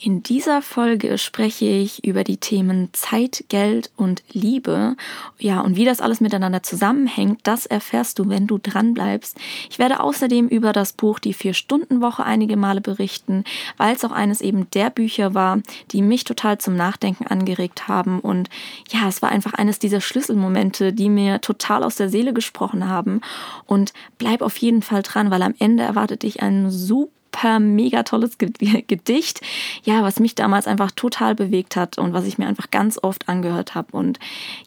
In dieser Folge spreche ich über die Themen Zeit, Geld und Liebe. Ja, und wie das alles miteinander zusammenhängt, das erfährst du, wenn du dran bleibst. Ich werde außerdem über das Buch Die Vier-Stunden-Woche einige Male berichten, weil es auch eines eben der Bücher war, die mich total zum Nachdenken angeregt haben. Und ja, es war einfach eines dieser Schlüsselmomente, die mir total aus der Seele gesprochen haben. Und bleib auf jeden Fall dran, weil am Ende erwartet dich ein super super mega tolles Gedicht, ja, was mich damals einfach total bewegt hat und was ich mir einfach ganz oft angehört habe und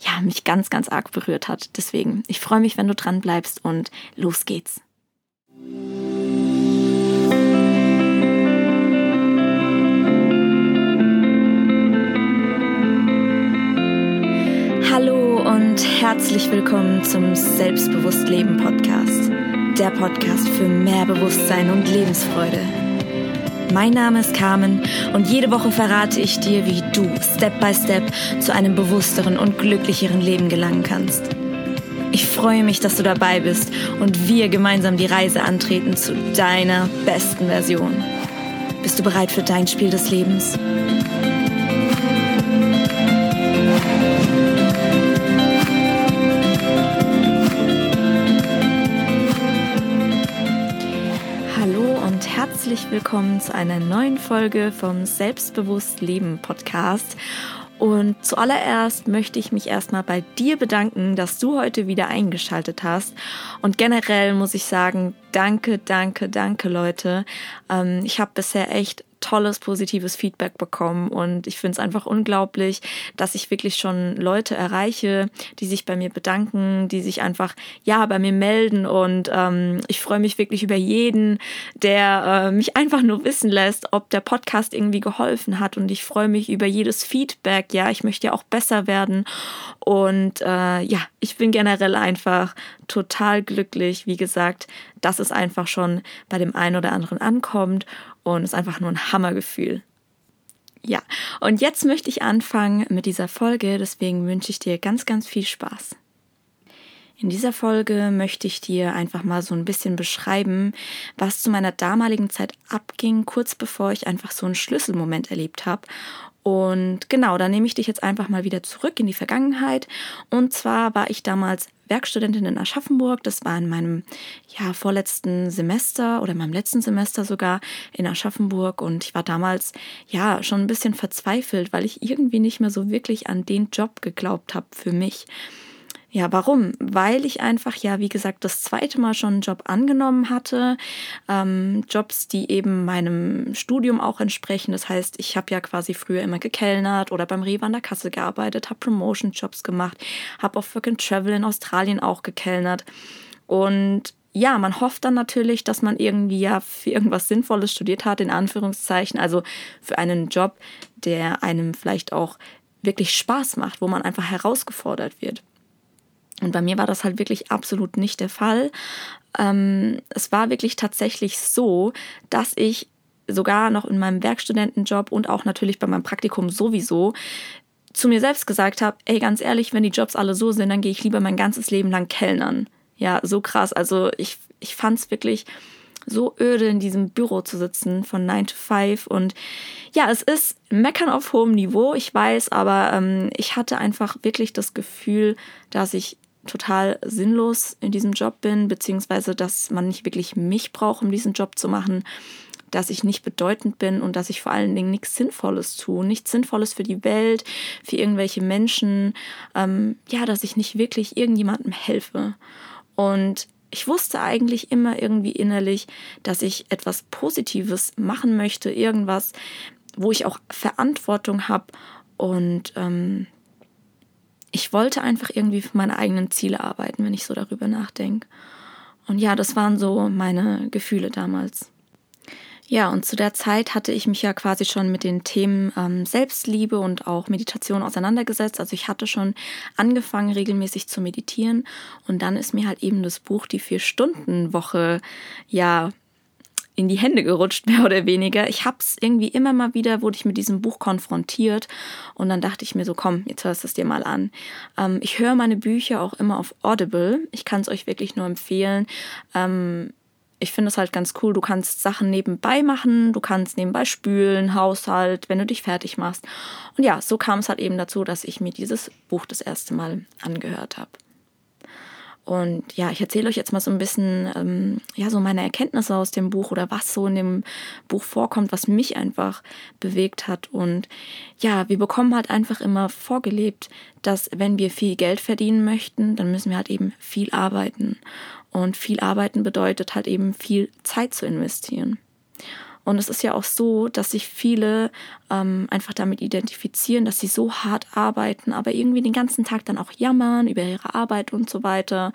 ja, mich ganz, ganz arg berührt hat. Deswegen, ich freue mich, wenn du dran bleibst und los geht's. Hallo und herzlich willkommen zum Selbstbewusst Leben Podcast der Podcast für mehr Bewusstsein und Lebensfreude. Mein Name ist Carmen und jede Woche verrate ich dir, wie du Step by Step zu einem bewussteren und glücklicheren Leben gelangen kannst. Ich freue mich, dass du dabei bist und wir gemeinsam die Reise antreten zu deiner besten Version. Bist du bereit für dein Spiel des Lebens? Herzlich willkommen zu einer neuen Folge vom Selbstbewusst Leben Podcast. Und zuallererst möchte ich mich erstmal bei dir bedanken, dass du heute wieder eingeschaltet hast. Und generell muss ich sagen, danke, danke, danke Leute. Ähm, ich habe bisher echt tolles, positives Feedback bekommen. Und ich finde es einfach unglaublich, dass ich wirklich schon Leute erreiche, die sich bei mir bedanken, die sich einfach, ja, bei mir melden. Und ähm, ich freue mich wirklich über jeden, der äh, mich einfach nur wissen lässt, ob der Podcast irgendwie geholfen hat. Und ich freue mich über jedes Feedback, ja, ich möchte ja auch besser werden. Und äh, ja, ich bin generell einfach total glücklich, wie gesagt, dass es einfach schon bei dem einen oder anderen ankommt und ist einfach nur ein Hammergefühl. Ja, und jetzt möchte ich anfangen mit dieser Folge, deswegen wünsche ich dir ganz, ganz viel Spaß. In dieser Folge möchte ich dir einfach mal so ein bisschen beschreiben, was zu meiner damaligen Zeit abging, kurz bevor ich einfach so einen Schlüsselmoment erlebt habe und genau, da nehme ich dich jetzt einfach mal wieder zurück in die Vergangenheit. Und zwar war ich damals Werkstudentin in Aschaffenburg. Das war in meinem ja, vorletzten Semester oder in meinem letzten Semester sogar in Aschaffenburg. Und ich war damals ja schon ein bisschen verzweifelt, weil ich irgendwie nicht mehr so wirklich an den Job geglaubt habe für mich. Ja, warum? Weil ich einfach, ja, wie gesagt, das zweite Mal schon einen Job angenommen hatte. Ähm, Jobs, die eben meinem Studium auch entsprechen. Das heißt, ich habe ja quasi früher immer gekellnert oder beim Rewe an der Kasse gearbeitet, habe Promotion-Jobs gemacht, habe auf and Travel in Australien auch gekellnert. Und ja, man hofft dann natürlich, dass man irgendwie ja für irgendwas Sinnvolles studiert hat, in Anführungszeichen. Also für einen Job, der einem vielleicht auch wirklich Spaß macht, wo man einfach herausgefordert wird. Und bei mir war das halt wirklich absolut nicht der Fall. Ähm, es war wirklich tatsächlich so, dass ich sogar noch in meinem Werkstudentenjob und auch natürlich bei meinem Praktikum sowieso zu mir selbst gesagt habe, ey, ganz ehrlich, wenn die Jobs alle so sind, dann gehe ich lieber mein ganzes Leben lang Kellnern. Ja, so krass. Also ich, ich fand es wirklich so öde, in diesem Büro zu sitzen von 9 to 5. Und ja, es ist Meckern auf hohem Niveau, ich weiß, aber ähm, ich hatte einfach wirklich das Gefühl, dass ich total sinnlos in diesem Job bin, beziehungsweise dass man nicht wirklich mich braucht, um diesen Job zu machen, dass ich nicht bedeutend bin und dass ich vor allen Dingen nichts Sinnvolles tue, nichts Sinnvolles für die Welt, für irgendwelche Menschen, ähm, ja, dass ich nicht wirklich irgendjemandem helfe. Und ich wusste eigentlich immer irgendwie innerlich, dass ich etwas Positives machen möchte, irgendwas, wo ich auch Verantwortung habe und ähm, ich wollte einfach irgendwie für meine eigenen Ziele arbeiten, wenn ich so darüber nachdenke. Und ja, das waren so meine Gefühle damals. Ja, und zu der Zeit hatte ich mich ja quasi schon mit den Themen ähm, Selbstliebe und auch Meditation auseinandergesetzt. Also ich hatte schon angefangen, regelmäßig zu meditieren. Und dann ist mir halt eben das Buch Die Vier-Stunden-Woche ja in die Hände gerutscht, mehr oder weniger. Ich habe es irgendwie immer mal wieder, wurde ich mit diesem Buch konfrontiert und dann dachte ich mir so, komm, jetzt hörst du es dir mal an. Ähm, ich höre meine Bücher auch immer auf Audible. Ich kann es euch wirklich nur empfehlen. Ähm, ich finde es halt ganz cool. Du kannst Sachen nebenbei machen, du kannst nebenbei spülen, Haushalt, wenn du dich fertig machst. Und ja, so kam es halt eben dazu, dass ich mir dieses Buch das erste Mal angehört habe. Und ja, ich erzähle euch jetzt mal so ein bisschen, ähm, ja, so meine Erkenntnisse aus dem Buch oder was so in dem Buch vorkommt, was mich einfach bewegt hat. Und ja, wir bekommen halt einfach immer vorgelebt, dass wenn wir viel Geld verdienen möchten, dann müssen wir halt eben viel arbeiten. Und viel arbeiten bedeutet halt eben viel Zeit zu investieren. Und es ist ja auch so, dass sich viele ähm, einfach damit identifizieren, dass sie so hart arbeiten, aber irgendwie den ganzen Tag dann auch jammern über ihre Arbeit und so weiter.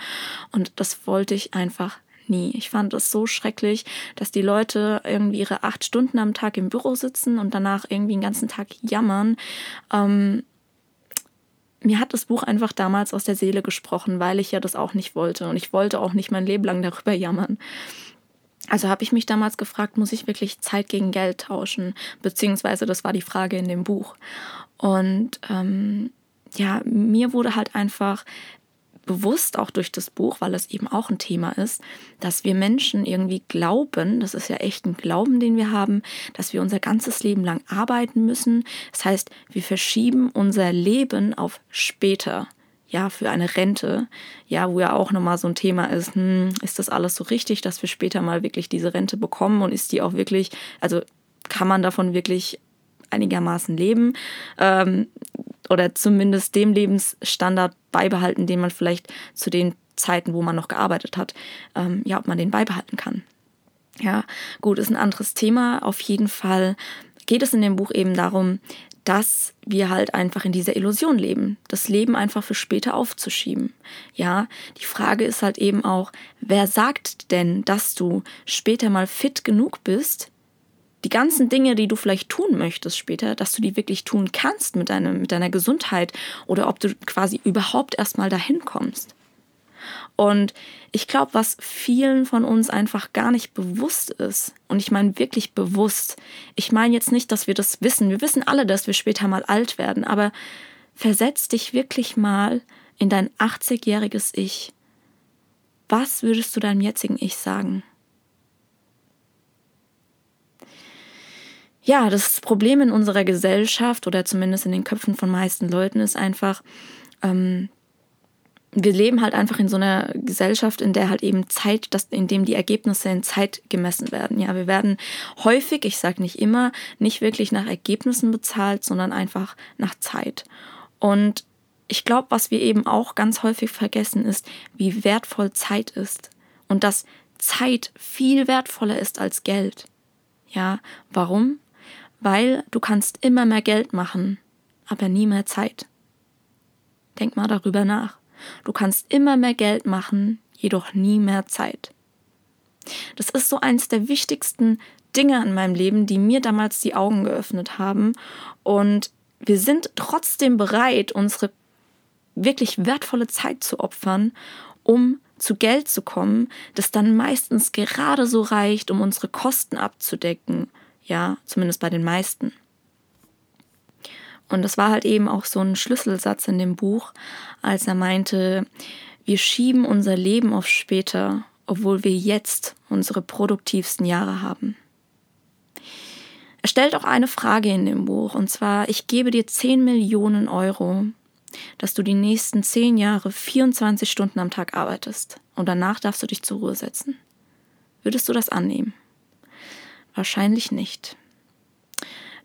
Und das wollte ich einfach nie. Ich fand es so schrecklich, dass die Leute irgendwie ihre acht Stunden am Tag im Büro sitzen und danach irgendwie den ganzen Tag jammern. Ähm, mir hat das Buch einfach damals aus der Seele gesprochen, weil ich ja das auch nicht wollte. Und ich wollte auch nicht mein Leben lang darüber jammern. Also habe ich mich damals gefragt, muss ich wirklich Zeit gegen Geld tauschen? Beziehungsweise das war die Frage in dem Buch. Und ähm, ja, mir wurde halt einfach bewusst, auch durch das Buch, weil es eben auch ein Thema ist, dass wir Menschen irgendwie glauben, das ist ja echt ein Glauben, den wir haben, dass wir unser ganzes Leben lang arbeiten müssen. Das heißt, wir verschieben unser Leben auf später ja, für eine Rente, ja, wo ja auch nochmal so ein Thema ist, hm, ist das alles so richtig, dass wir später mal wirklich diese Rente bekommen und ist die auch wirklich, also kann man davon wirklich einigermaßen leben ähm, oder zumindest dem Lebensstandard beibehalten, den man vielleicht zu den Zeiten, wo man noch gearbeitet hat, ähm, ja, ob man den beibehalten kann. Ja, gut, ist ein anderes Thema. Auf jeden Fall geht es in dem Buch eben darum, dass wir halt einfach in dieser Illusion leben, das Leben einfach für später aufzuschieben. Ja, die Frage ist halt eben auch, wer sagt denn, dass du später mal fit genug bist, die ganzen Dinge, die du vielleicht tun möchtest später, dass du die wirklich tun kannst mit, deinem, mit deiner Gesundheit oder ob du quasi überhaupt erstmal dahin kommst. Und ich glaube, was vielen von uns einfach gar nicht bewusst ist, und ich meine wirklich bewusst, ich meine jetzt nicht, dass wir das wissen, wir wissen alle, dass wir später mal alt werden, aber versetz dich wirklich mal in dein 80-jähriges Ich. Was würdest du deinem jetzigen Ich sagen? Ja, das Problem in unserer Gesellschaft oder zumindest in den Köpfen von meisten Leuten ist einfach, ähm, wir leben halt einfach in so einer Gesellschaft, in der halt eben Zeit, das, in dem die Ergebnisse in Zeit gemessen werden. Ja, wir werden häufig, ich sage nicht immer, nicht wirklich nach Ergebnissen bezahlt, sondern einfach nach Zeit. Und ich glaube, was wir eben auch ganz häufig vergessen, ist, wie wertvoll Zeit ist. Und dass Zeit viel wertvoller ist als Geld. Ja, warum? Weil du kannst immer mehr Geld machen, aber nie mehr Zeit. Denk mal darüber nach. Du kannst immer mehr Geld machen, jedoch nie mehr Zeit. Das ist so eins der wichtigsten Dinge in meinem Leben, die mir damals die Augen geöffnet haben. Und wir sind trotzdem bereit, unsere wirklich wertvolle Zeit zu opfern, um zu Geld zu kommen, das dann meistens gerade so reicht, um unsere Kosten abzudecken. Ja, zumindest bei den meisten. Und das war halt eben auch so ein Schlüsselsatz in dem Buch, als er meinte, wir schieben unser Leben auf später, obwohl wir jetzt unsere produktivsten Jahre haben. Er stellt auch eine Frage in dem Buch, und zwar, ich gebe dir 10 Millionen Euro, dass du die nächsten 10 Jahre 24 Stunden am Tag arbeitest und danach darfst du dich zur Ruhe setzen. Würdest du das annehmen? Wahrscheinlich nicht.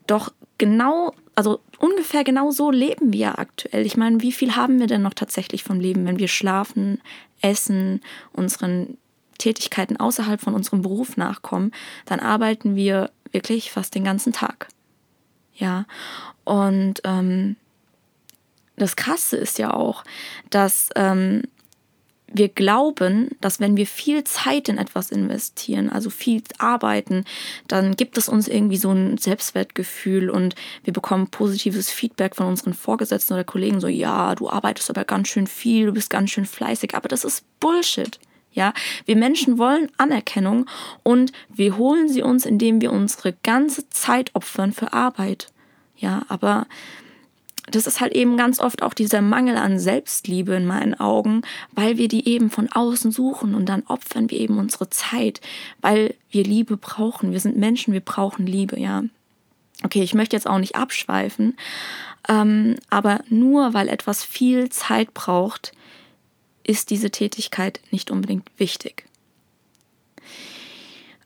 Doch genau, also ungefähr genau so leben wir aktuell. Ich meine, wie viel haben wir denn noch tatsächlich vom Leben, wenn wir schlafen, essen, unseren Tätigkeiten außerhalb von unserem Beruf nachkommen, dann arbeiten wir wirklich fast den ganzen Tag. Ja, und ähm, das Krasse ist ja auch, dass ähm, wir glauben, dass wenn wir viel Zeit in etwas investieren, also viel arbeiten, dann gibt es uns irgendwie so ein Selbstwertgefühl und wir bekommen positives Feedback von unseren Vorgesetzten oder Kollegen, so ja, du arbeitest aber ganz schön viel, du bist ganz schön fleißig, aber das ist Bullshit. Ja, wir Menschen wollen Anerkennung und wir holen sie uns, indem wir unsere ganze Zeit opfern für Arbeit. Ja, aber das ist halt eben ganz oft auch dieser Mangel an Selbstliebe in meinen Augen, weil wir die eben von außen suchen und dann opfern wir eben unsere Zeit, weil wir Liebe brauchen. Wir sind Menschen, wir brauchen Liebe, ja. Okay, ich möchte jetzt auch nicht abschweifen, ähm, aber nur weil etwas viel Zeit braucht, ist diese Tätigkeit nicht unbedingt wichtig.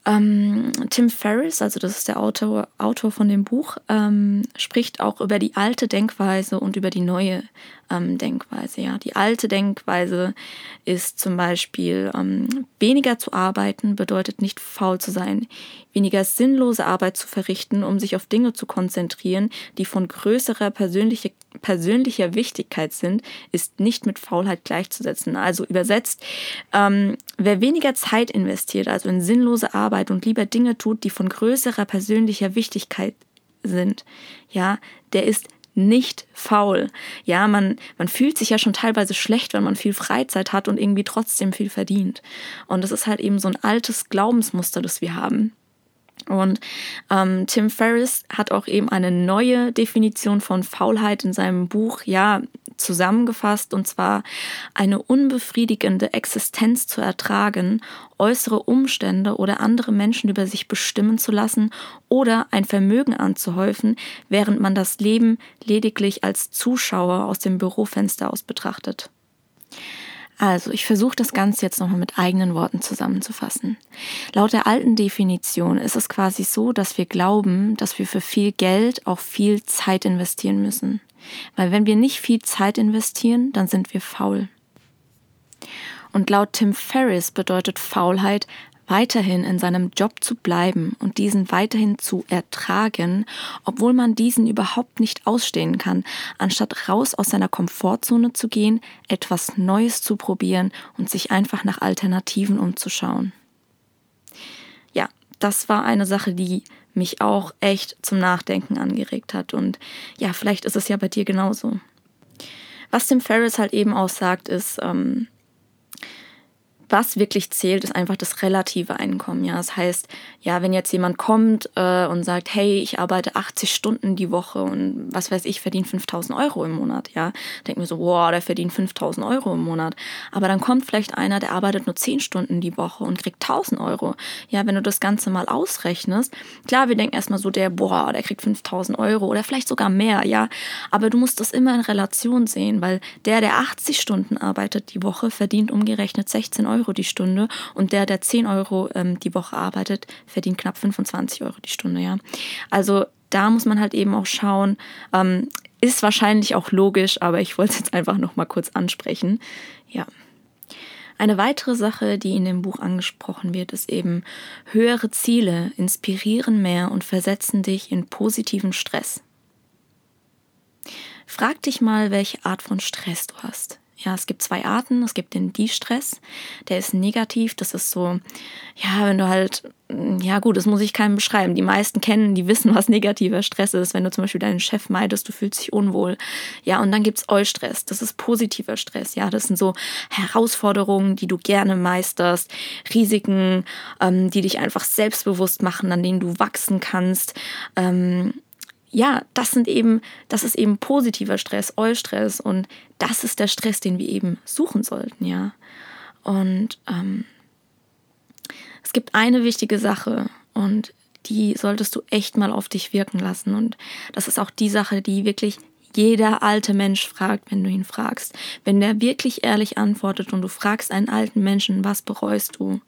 Ähm, Tim Ferriss, also das ist der Autor, Autor von dem Buch, ähm, spricht auch über die alte Denkweise und über die neue ähm, Denkweise. Ja, die alte Denkweise ist zum Beispiel ähm, weniger zu arbeiten bedeutet nicht faul zu sein, weniger sinnlose Arbeit zu verrichten, um sich auf Dinge zu konzentrieren, die von größerer persönlicher, persönlicher Wichtigkeit sind, ist nicht mit Faulheit gleichzusetzen. Also übersetzt, ähm, wer weniger Zeit investiert, also in sinnlose Arbeit und lieber Dinge tut, die von größerer persönlicher Wichtigkeit sind, ja, der ist nicht faul. Ja, man, man fühlt sich ja schon teilweise schlecht, wenn man viel Freizeit hat und irgendwie trotzdem viel verdient. Und das ist halt eben so ein altes Glaubensmuster, das wir haben. Und ähm, Tim Ferriss hat auch eben eine neue Definition von Faulheit in seinem Buch, ja, zusammengefasst, und zwar eine unbefriedigende Existenz zu ertragen, äußere Umstände oder andere Menschen über sich bestimmen zu lassen oder ein Vermögen anzuhäufen, während man das Leben lediglich als Zuschauer aus dem Bürofenster aus betrachtet. Also, ich versuche das Ganze jetzt nochmal mit eigenen Worten zusammenzufassen. Laut der alten Definition ist es quasi so, dass wir glauben, dass wir für viel Geld auch viel Zeit investieren müssen. Weil wenn wir nicht viel Zeit investieren, dann sind wir faul. Und laut Tim Ferriss bedeutet Faulheit, weiterhin in seinem Job zu bleiben und diesen weiterhin zu ertragen, obwohl man diesen überhaupt nicht ausstehen kann, anstatt raus aus seiner Komfortzone zu gehen, etwas Neues zu probieren und sich einfach nach Alternativen umzuschauen. Ja, das war eine Sache, die mich auch echt zum Nachdenken angeregt hat und ja, vielleicht ist es ja bei dir genauso. Was Tim Ferriss halt eben auch sagt, ist, ähm, was wirklich zählt, ist einfach das relative Einkommen. Ja, das heißt, ja, wenn jetzt jemand kommt äh, und sagt, hey, ich arbeite 80 Stunden die Woche und was weiß ich, verdiene 5000 Euro im Monat, ja, denkt mir so, wow, der verdient 5000 Euro im Monat. Aber dann kommt vielleicht einer, der arbeitet nur 10 Stunden die Woche und kriegt 1000 Euro. Ja, wenn du das Ganze mal ausrechnest, klar, wir denken erstmal so, der, boah, der kriegt 5000 Euro oder vielleicht sogar mehr, ja, aber du musst das immer in Relation sehen, weil der, der 80 Stunden arbeitet die Woche, verdient umgerechnet 16 Euro Euro die Stunde und der, der 10 Euro ähm, die Woche arbeitet, verdient knapp 25 Euro die Stunde, ja. Also da muss man halt eben auch schauen, ähm, ist wahrscheinlich auch logisch, aber ich wollte es jetzt einfach nochmal kurz ansprechen. Ja. Eine weitere Sache, die in dem Buch angesprochen wird, ist eben höhere Ziele inspirieren mehr und versetzen dich in positiven Stress. Frag dich mal, welche Art von Stress du hast. Ja, es gibt zwei Arten. Es gibt den Die-Stress, der ist negativ. Das ist so, ja, wenn du halt, ja gut, das muss ich keinem beschreiben. Die meisten kennen, die wissen, was negativer Stress ist. Wenn du zum Beispiel deinen Chef meidest, du fühlst dich unwohl. Ja, und dann gibt's Eustress. Das ist positiver Stress. Ja, das sind so Herausforderungen, die du gerne meisterst, Risiken, ähm, die dich einfach selbstbewusst machen, an denen du wachsen kannst. Ähm, ja, das sind eben, das ist eben positiver Stress, Eustress und das ist der Stress, den wir eben suchen sollten, ja. Und ähm, es gibt eine wichtige Sache und die solltest du echt mal auf dich wirken lassen und das ist auch die Sache, die wirklich jeder alte Mensch fragt, wenn du ihn fragst. Wenn der wirklich ehrlich antwortet und du fragst einen alten Menschen, was bereust du,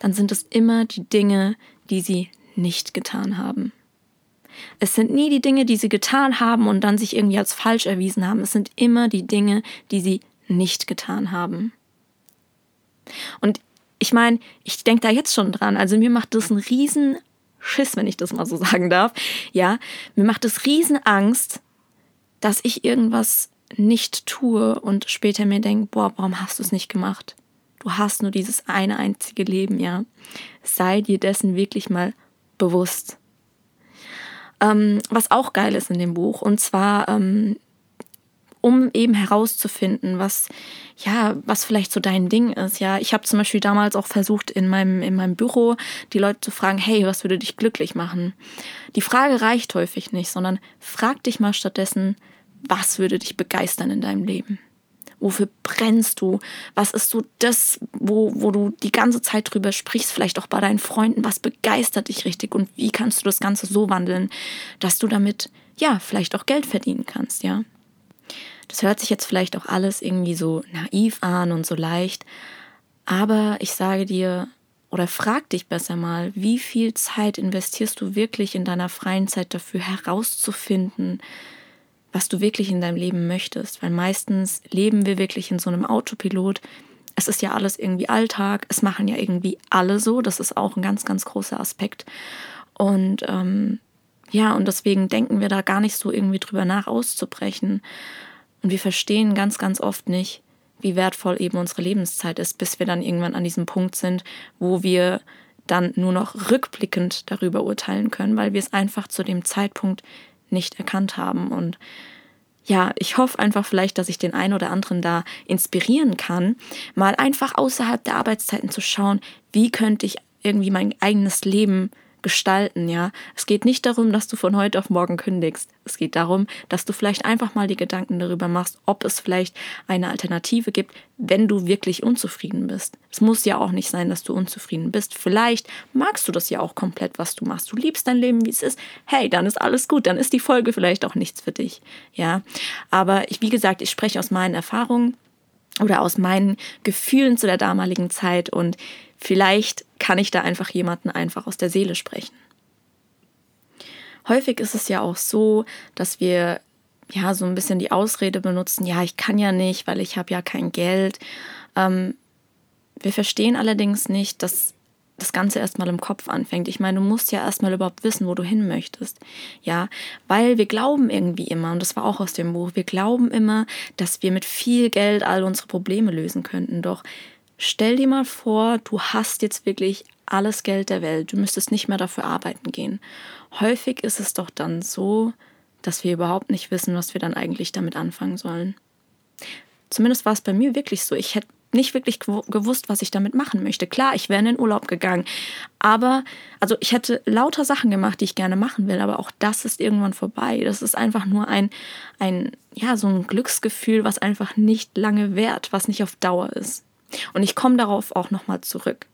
dann sind es immer die Dinge, die sie nicht getan haben. Es sind nie die Dinge, die sie getan haben und dann sich irgendwie als falsch erwiesen haben. Es sind immer die Dinge, die sie nicht getan haben. Und ich meine, ich denke da jetzt schon dran. Also mir macht das einen riesen Schiss, wenn ich das mal so sagen darf. Ja, mir macht es riesen Angst, dass ich irgendwas nicht tue und später mir denke, boah, warum hast du es nicht gemacht? Du hast nur dieses eine einzige Leben, ja. Sei dir dessen wirklich mal bewusst. Ähm, was auch geil ist in dem Buch. Und zwar, ähm, um eben herauszufinden, was, ja, was vielleicht so dein Ding ist. Ja, ich habe zum Beispiel damals auch versucht, in meinem, in meinem Büro die Leute zu fragen, hey, was würde dich glücklich machen? Die Frage reicht häufig nicht, sondern frag dich mal stattdessen, was würde dich begeistern in deinem Leben? Wofür brennst du? Was ist so das, wo, wo du die ganze Zeit drüber sprichst, vielleicht auch bei deinen Freunden? Was begeistert dich richtig und wie kannst du das Ganze so wandeln, dass du damit, ja, vielleicht auch Geld verdienen kannst, ja? Das hört sich jetzt vielleicht auch alles irgendwie so naiv an und so leicht, aber ich sage dir, oder frag dich besser mal, wie viel Zeit investierst du wirklich in deiner freien Zeit dafür herauszufinden, was du wirklich in deinem Leben möchtest, weil meistens leben wir wirklich in so einem Autopilot. Es ist ja alles irgendwie Alltag, es machen ja irgendwie alle so, das ist auch ein ganz, ganz großer Aspekt. Und ähm, ja, und deswegen denken wir da gar nicht so irgendwie drüber nach, auszubrechen. Und wir verstehen ganz, ganz oft nicht, wie wertvoll eben unsere Lebenszeit ist, bis wir dann irgendwann an diesem Punkt sind, wo wir dann nur noch rückblickend darüber urteilen können, weil wir es einfach zu dem Zeitpunkt nicht erkannt haben. Und ja, ich hoffe einfach vielleicht, dass ich den einen oder anderen da inspirieren kann, mal einfach außerhalb der Arbeitszeiten zu schauen, wie könnte ich irgendwie mein eigenes Leben gestalten, ja. Es geht nicht darum, dass du von heute auf morgen kündigst. Es geht darum, dass du vielleicht einfach mal die Gedanken darüber machst, ob es vielleicht eine Alternative gibt, wenn du wirklich unzufrieden bist. Es muss ja auch nicht sein, dass du unzufrieden bist. Vielleicht magst du das ja auch komplett, was du machst. Du liebst dein Leben, wie es ist. Hey, dann ist alles gut. Dann ist die Folge vielleicht auch nichts für dich, ja. Aber ich, wie gesagt, ich spreche aus meinen Erfahrungen oder aus meinen Gefühlen zu der damaligen Zeit und Vielleicht kann ich da einfach jemanden einfach aus der Seele sprechen. Häufig ist es ja auch so, dass wir ja so ein bisschen die Ausrede benutzen, ja, ich kann ja nicht, weil ich habe ja kein Geld. Ähm, wir verstehen allerdings nicht, dass das Ganze erstmal im Kopf anfängt. Ich meine, du musst ja erstmal überhaupt wissen, wo du hin möchtest. Ja, weil wir glauben irgendwie immer, und das war auch aus dem Buch, wir glauben immer, dass wir mit viel Geld all unsere Probleme lösen könnten. Doch Stell dir mal vor, du hast jetzt wirklich alles Geld der Welt, du müsstest nicht mehr dafür arbeiten gehen. Häufig ist es doch dann so, dass wir überhaupt nicht wissen, was wir dann eigentlich damit anfangen sollen. Zumindest war es bei mir wirklich so. Ich hätte nicht wirklich gewusst, was ich damit machen möchte. Klar, ich wäre in den Urlaub gegangen, aber also ich hätte lauter Sachen gemacht, die ich gerne machen will, aber auch das ist irgendwann vorbei. Das ist einfach nur ein ein ja, so ein Glücksgefühl, was einfach nicht lange währt, was nicht auf Dauer ist. Und ich komme darauf auch nochmal zurück.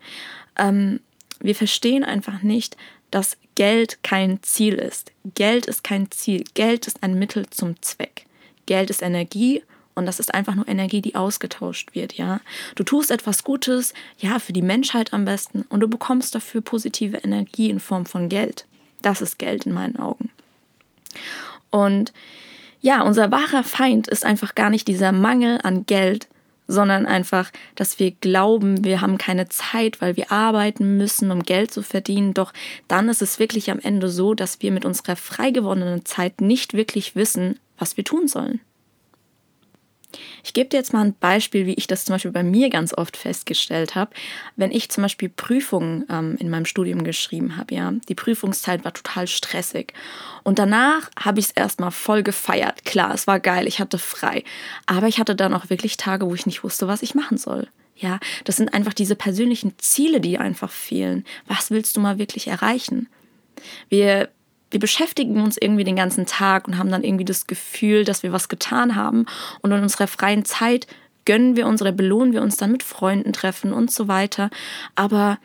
Ähm, wir verstehen einfach nicht, dass Geld kein Ziel ist. Geld ist kein Ziel. Geld ist ein Mittel zum Zweck. Geld ist Energie und das ist einfach nur Energie, die ausgetauscht wird, ja. Du tust etwas Gutes, ja, für die Menschheit am besten und du bekommst dafür positive Energie in Form von Geld. Das ist Geld in meinen Augen. Und ja, unser wahrer Feind ist einfach gar nicht dieser Mangel an Geld, sondern einfach, dass wir glauben, wir haben keine Zeit, weil wir arbeiten müssen, um Geld zu verdienen. Doch dann ist es wirklich am Ende so, dass wir mit unserer frei gewonnenen Zeit nicht wirklich wissen, was wir tun sollen. Ich gebe dir jetzt mal ein Beispiel, wie ich das zum Beispiel bei mir ganz oft festgestellt habe. Wenn ich zum Beispiel Prüfungen ähm, in meinem Studium geschrieben habe, ja, die Prüfungszeit war total stressig. Und danach habe ich es erstmal voll gefeiert. Klar, es war geil, ich hatte frei. Aber ich hatte dann auch wirklich Tage, wo ich nicht wusste, was ich machen soll. Ja, das sind einfach diese persönlichen Ziele, die einfach fehlen. Was willst du mal wirklich erreichen? Wir wir beschäftigen uns irgendwie den ganzen Tag und haben dann irgendwie das Gefühl, dass wir was getan haben. Und in unserer freien Zeit gönnen wir uns oder belohnen wir uns dann mit Freunden treffen und so weiter. Aber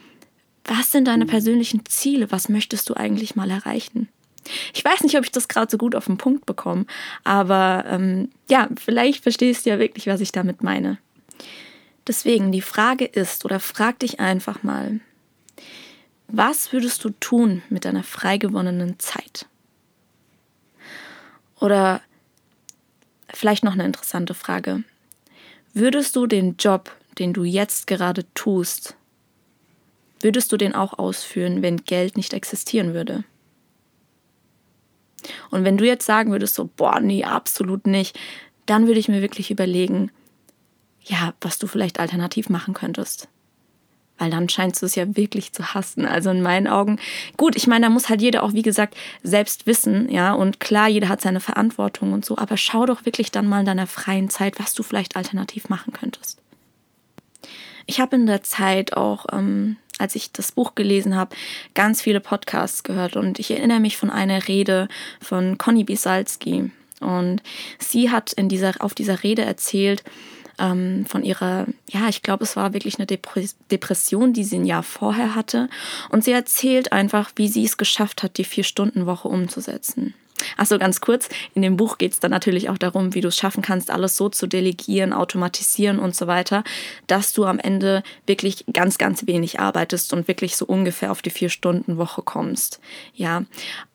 was sind deine persönlichen Ziele? Was möchtest du eigentlich mal erreichen? Ich weiß nicht, ob ich das gerade so gut auf den Punkt bekomme, aber ähm, ja, vielleicht verstehst du ja wirklich, was ich damit meine. Deswegen, die Frage ist, oder frag dich einfach mal, was würdest du tun mit deiner frei gewonnenen Zeit? Oder vielleicht noch eine interessante Frage. Würdest du den Job, den du jetzt gerade tust, würdest du den auch ausführen, wenn Geld nicht existieren würde? Und wenn du jetzt sagen würdest, so, boah, nee, absolut nicht, dann würde ich mir wirklich überlegen, ja, was du vielleicht alternativ machen könntest weil dann scheinst du es ja wirklich zu hassen. Also in meinen Augen, gut, ich meine, da muss halt jeder auch, wie gesagt, selbst wissen, ja, und klar, jeder hat seine Verantwortung und so, aber schau doch wirklich dann mal in deiner freien Zeit, was du vielleicht alternativ machen könntest. Ich habe in der Zeit auch, ähm, als ich das Buch gelesen habe, ganz viele Podcasts gehört und ich erinnere mich von einer Rede von Conny Bisalski. Und sie hat in dieser, auf dieser Rede erzählt, ähm, von ihrer, ja, ich glaube, es war wirklich eine Depression, die sie ein Jahr vorher hatte. Und sie erzählt einfach, wie sie es geschafft hat, die Vier-Stunden-Woche umzusetzen. Achso, ganz kurz, in dem Buch geht es dann natürlich auch darum, wie du es schaffen kannst, alles so zu delegieren, automatisieren und so weiter, dass du am Ende wirklich ganz, ganz wenig arbeitest und wirklich so ungefähr auf die Vier-Stunden-Woche kommst. Ja,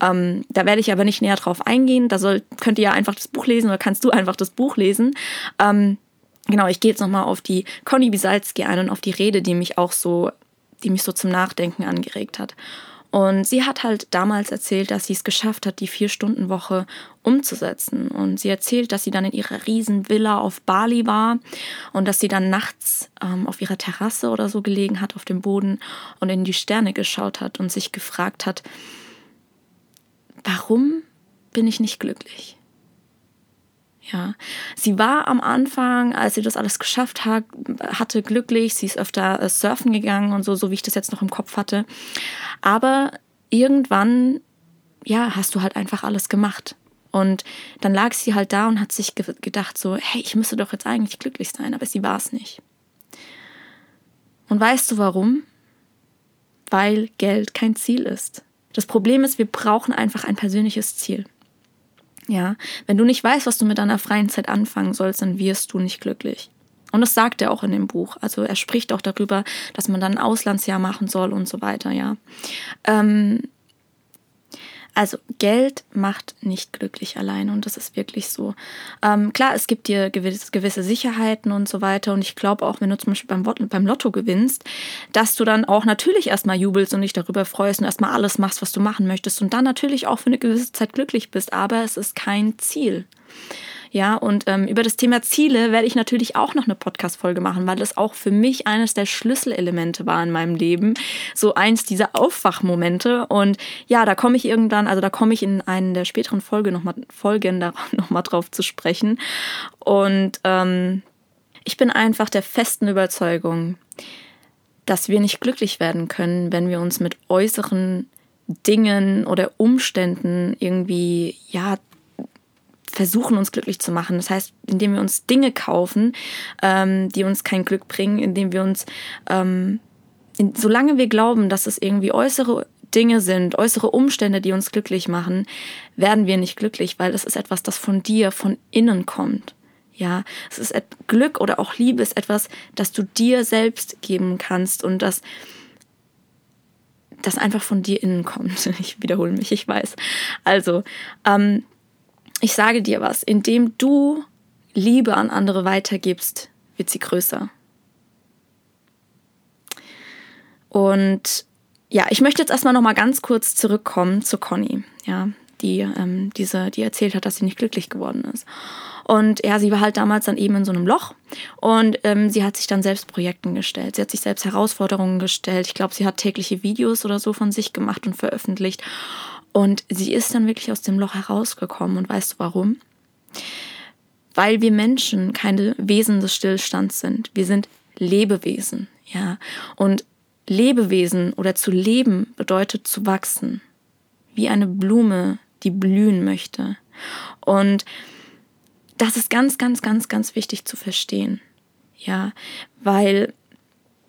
ähm, da werde ich aber nicht näher drauf eingehen. Da soll, könnt ihr ja einfach das Buch lesen oder kannst du einfach das Buch lesen. Ähm, Genau, ich gehe jetzt nochmal auf die Conny Bisalski ein und auf die Rede, die mich auch so, die mich so zum Nachdenken angeregt hat. Und sie hat halt damals erzählt, dass sie es geschafft hat, die Vier-Stunden-Woche umzusetzen. Und sie erzählt, dass sie dann in ihrer riesen Villa auf Bali war und dass sie dann nachts ähm, auf ihrer Terrasse oder so gelegen hat, auf dem Boden und in die Sterne geschaut hat und sich gefragt hat, warum bin ich nicht glücklich? Ja, sie war am Anfang, als sie das alles geschafft hat, hatte glücklich. Sie ist öfter äh, surfen gegangen und so, so wie ich das jetzt noch im Kopf hatte. Aber irgendwann, ja, hast du halt einfach alles gemacht. Und dann lag sie halt da und hat sich ge gedacht so, hey, ich müsste doch jetzt eigentlich glücklich sein, aber sie war es nicht. Und weißt du warum? Weil Geld kein Ziel ist. Das Problem ist, wir brauchen einfach ein persönliches Ziel. Ja, wenn du nicht weißt, was du mit deiner freien Zeit anfangen sollst, dann wirst du nicht glücklich. Und das sagt er auch in dem Buch. Also er spricht auch darüber, dass man dann ein Auslandsjahr machen soll und so weiter, ja. Ähm, also Geld macht nicht glücklich alleine und das ist wirklich so. Ähm, klar, es gibt dir gewisse, gewisse Sicherheiten und so weiter und ich glaube auch, wenn du zum Beispiel beim, beim Lotto gewinnst, dass du dann auch natürlich erstmal jubelst und dich darüber freust und erstmal alles machst, was du machen möchtest und dann natürlich auch für eine gewisse Zeit glücklich bist, aber es ist kein Ziel. Ja, und ähm, über das Thema Ziele werde ich natürlich auch noch eine Podcast-Folge machen, weil das auch für mich eines der Schlüsselelemente war in meinem Leben. So eins dieser Aufwachmomente. Und ja, da komme ich irgendwann, also da komme ich in einen der späteren Folge noch mal, Folgen nochmal drauf zu sprechen. Und ähm, ich bin einfach der festen Überzeugung, dass wir nicht glücklich werden können, wenn wir uns mit äußeren Dingen oder Umständen irgendwie ja versuchen, uns glücklich zu machen. Das heißt, indem wir uns Dinge kaufen, ähm, die uns kein Glück bringen, indem wir uns, ähm, in, solange wir glauben, dass es irgendwie äußere Dinge sind, äußere Umstände, die uns glücklich machen, werden wir nicht glücklich, weil das ist etwas, das von dir, von innen kommt. Ja, es ist Glück oder auch Liebe ist etwas, das du dir selbst geben kannst und das, das einfach von dir innen kommt. Ich wiederhole mich, ich weiß. Also, ähm, ich sage dir was, indem du Liebe an andere weitergibst, wird sie größer. Und ja, ich möchte jetzt erstmal noch mal ganz kurz zurückkommen zu Conny, ja, die ähm, diese, die erzählt hat, dass sie nicht glücklich geworden ist. Und ja, sie war halt damals dann eben in so einem Loch und ähm, sie hat sich dann selbst Projekten gestellt. Sie hat sich selbst Herausforderungen gestellt. Ich glaube, sie hat tägliche Videos oder so von sich gemacht und veröffentlicht. Und sie ist dann wirklich aus dem Loch herausgekommen. Und weißt du warum? Weil wir Menschen keine Wesen des Stillstands sind. Wir sind Lebewesen, ja. Und Lebewesen oder zu leben bedeutet zu wachsen. Wie eine Blume, die blühen möchte. Und das ist ganz, ganz, ganz, ganz wichtig zu verstehen. Ja, weil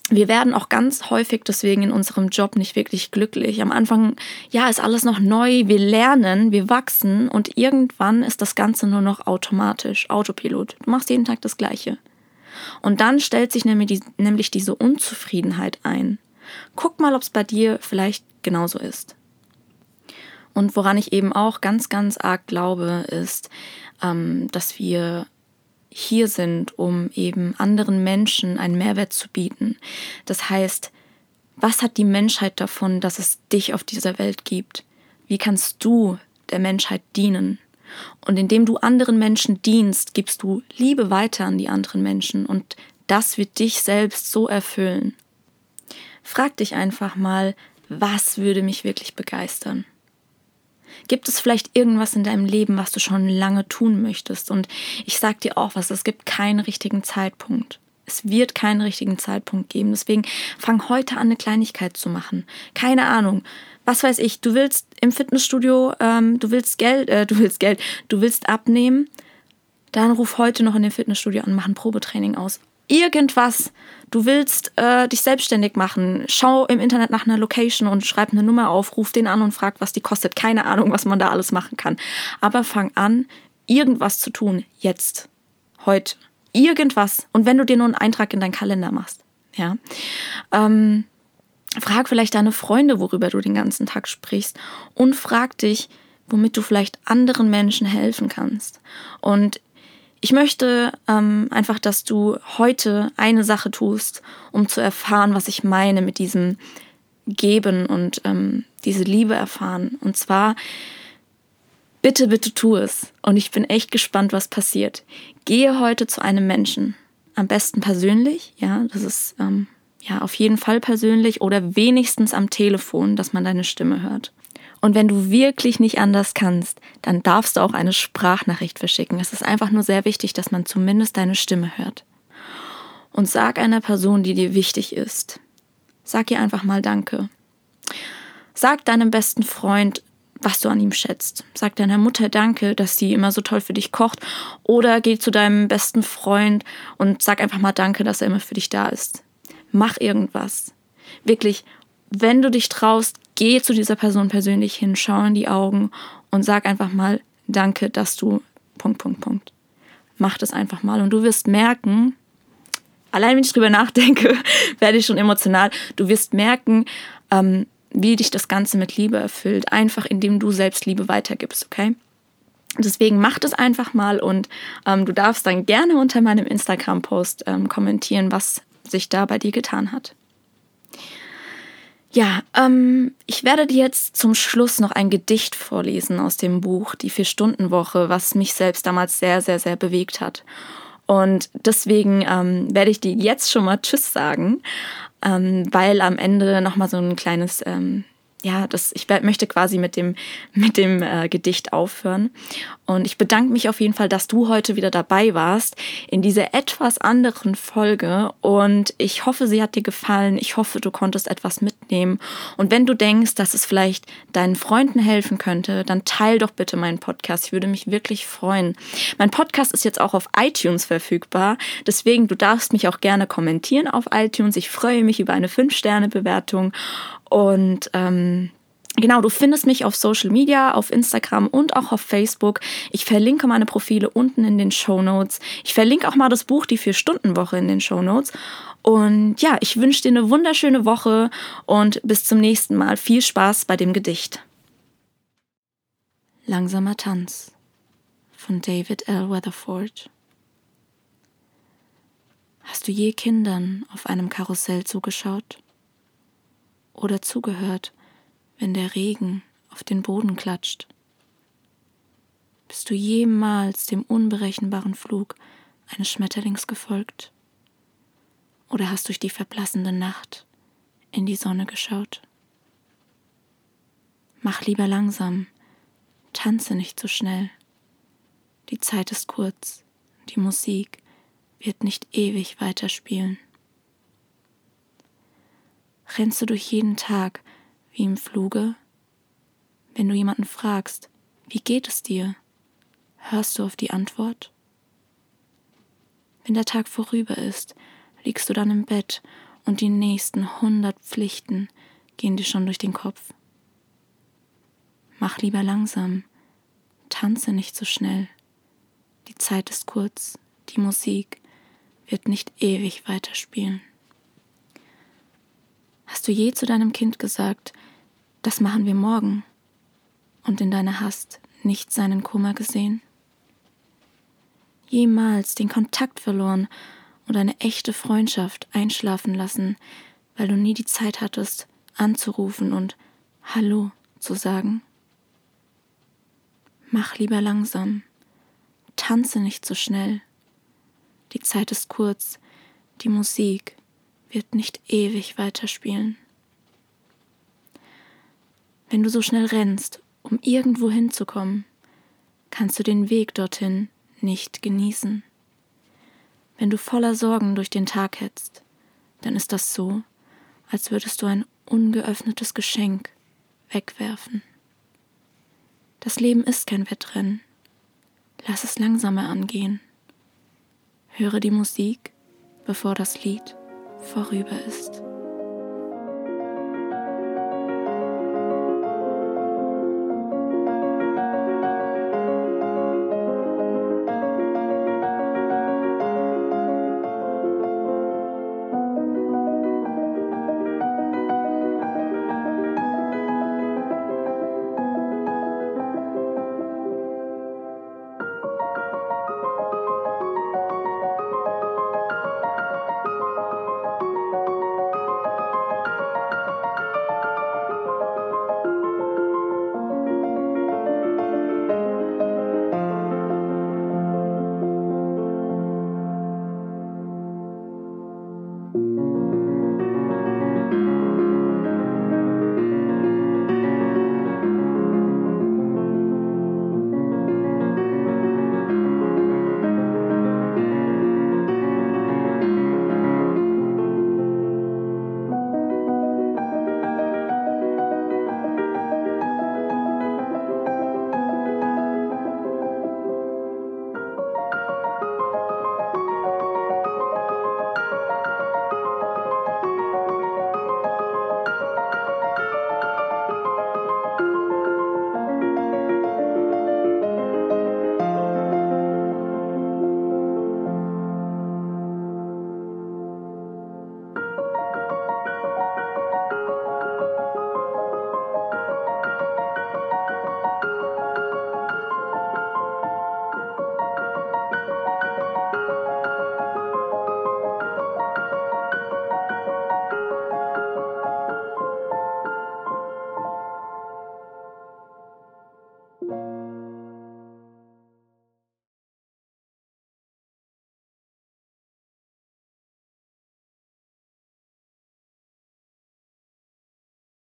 wir werden auch ganz häufig deswegen in unserem Job nicht wirklich glücklich. Am Anfang, ja, ist alles noch neu, wir lernen, wir wachsen und irgendwann ist das Ganze nur noch automatisch, Autopilot. Du machst jeden Tag das Gleiche. Und dann stellt sich nämlich, die, nämlich diese Unzufriedenheit ein. Guck mal, ob es bei dir vielleicht genauso ist. Und woran ich eben auch ganz, ganz arg glaube, ist, ähm, dass wir hier sind, um eben anderen Menschen einen Mehrwert zu bieten. Das heißt, was hat die Menschheit davon, dass es dich auf dieser Welt gibt? Wie kannst du der Menschheit dienen? Und indem du anderen Menschen dienst, gibst du Liebe weiter an die anderen Menschen und das wird dich selbst so erfüllen. Frag dich einfach mal, was würde mich wirklich begeistern? Gibt es vielleicht irgendwas in deinem Leben, was du schon lange tun möchtest? Und ich sag dir auch was, es gibt keinen richtigen Zeitpunkt. Es wird keinen richtigen Zeitpunkt geben. Deswegen fang heute an, eine Kleinigkeit zu machen. Keine Ahnung. was weiß ich, du willst im Fitnessstudio, ähm, du willst Geld, äh, du willst Geld, du willst abnehmen, dann ruf heute noch in dem Fitnessstudio an, mach ein Probetraining aus. Irgendwas. Du willst äh, dich selbstständig machen. Schau im Internet nach einer Location und schreib eine Nummer auf, ruf den an und frag, was die kostet. Keine Ahnung, was man da alles machen kann. Aber fang an, irgendwas zu tun. Jetzt. Heute. Irgendwas. Und wenn du dir nur einen Eintrag in deinen Kalender machst. Ja. Ähm, frag vielleicht deine Freunde, worüber du den ganzen Tag sprichst. Und frag dich, womit du vielleicht anderen Menschen helfen kannst. Und ich möchte ähm, einfach, dass du heute eine Sache tust, um zu erfahren, was ich meine mit diesem Geben und ähm, diese Liebe erfahren. Und zwar, bitte, bitte tu es. Und ich bin echt gespannt, was passiert. Gehe heute zu einem Menschen. Am besten persönlich, ja, das ist ähm, ja auf jeden Fall persönlich oder wenigstens am Telefon, dass man deine Stimme hört. Und wenn du wirklich nicht anders kannst, dann darfst du auch eine Sprachnachricht verschicken. Es ist einfach nur sehr wichtig, dass man zumindest deine Stimme hört. Und sag einer Person, die dir wichtig ist, sag ihr einfach mal Danke. Sag deinem besten Freund, was du an ihm schätzt. Sag deiner Mutter Danke, dass sie immer so toll für dich kocht. Oder geh zu deinem besten Freund und sag einfach mal Danke, dass er immer für dich da ist. Mach irgendwas. Wirklich, wenn du dich traust, geh zu dieser Person persönlich hin, schau in die Augen und sag einfach mal, danke, dass du. Punkt, Punkt, Punkt. Mach das einfach mal und du wirst merken, allein wenn ich drüber nachdenke, werde ich schon emotional. Du wirst merken, ähm, wie dich das Ganze mit Liebe erfüllt, einfach indem du selbst Liebe weitergibst, okay? Deswegen mach das einfach mal und ähm, du darfst dann gerne unter meinem Instagram-Post ähm, kommentieren, was sich da bei dir getan hat. Ja, ähm, ich werde dir jetzt zum Schluss noch ein Gedicht vorlesen aus dem Buch Die Vier-Stunden-Woche, was mich selbst damals sehr, sehr, sehr bewegt hat. Und deswegen ähm, werde ich dir jetzt schon mal Tschüss sagen, ähm, weil am Ende nochmal so ein kleines ähm, ja, das, ich möchte quasi mit dem, mit dem äh, Gedicht aufhören. Und ich bedanke mich auf jeden Fall, dass du heute wieder dabei warst in dieser etwas anderen Folge. Und ich hoffe, sie hat dir gefallen. Ich hoffe, du konntest etwas mitnehmen. Und wenn du denkst, dass es vielleicht deinen Freunden helfen könnte, dann teil doch bitte meinen Podcast. Ich würde mich wirklich freuen. Mein Podcast ist jetzt auch auf iTunes verfügbar. Deswegen, du darfst mich auch gerne kommentieren auf iTunes. Ich freue mich über eine 5-Sterne-Bewertung. Und ähm, Genau, du findest mich auf Social Media, auf Instagram und auch auf Facebook. Ich verlinke meine Profile unten in den Show Notes. Ich verlinke auch mal das Buch Die Vier-Stunden-Woche in den Show Notes. Und ja, ich wünsche dir eine wunderschöne Woche und bis zum nächsten Mal. Viel Spaß bei dem Gedicht. Langsamer Tanz von David L. Weatherford. Hast du je Kindern auf einem Karussell zugeschaut? Oder zugehört, wenn der Regen auf den Boden klatscht? Bist du jemals dem unberechenbaren Flug eines Schmetterlings gefolgt? Oder hast durch die verblassende Nacht in die Sonne geschaut? Mach lieber langsam, tanze nicht so schnell. Die Zeit ist kurz, die Musik wird nicht ewig weiterspielen rennst du durch jeden Tag wie im Fluge? Wenn du jemanden fragst, wie geht es dir, hörst du auf die Antwort? Wenn der Tag vorüber ist, liegst du dann im Bett und die nächsten hundert Pflichten gehen dir schon durch den Kopf. Mach lieber langsam, tanze nicht so schnell. Die Zeit ist kurz, die Musik wird nicht ewig weiterspielen. Hast du je zu deinem Kind gesagt, das machen wir morgen, und in deiner Hast nicht seinen Kummer gesehen? Jemals den Kontakt verloren und eine echte Freundschaft einschlafen lassen, weil du nie die Zeit hattest, anzurufen und Hallo zu sagen? Mach lieber langsam, tanze nicht so schnell. Die Zeit ist kurz, die Musik wird nicht ewig weiterspielen. Wenn du so schnell rennst, um irgendwo hinzukommen, kannst du den Weg dorthin nicht genießen. Wenn du voller Sorgen durch den Tag hetzt, dann ist das so, als würdest du ein ungeöffnetes Geschenk wegwerfen. Das Leben ist kein Wettrennen. Lass es langsamer angehen. Höre die Musik, bevor das Lied vorüber ist.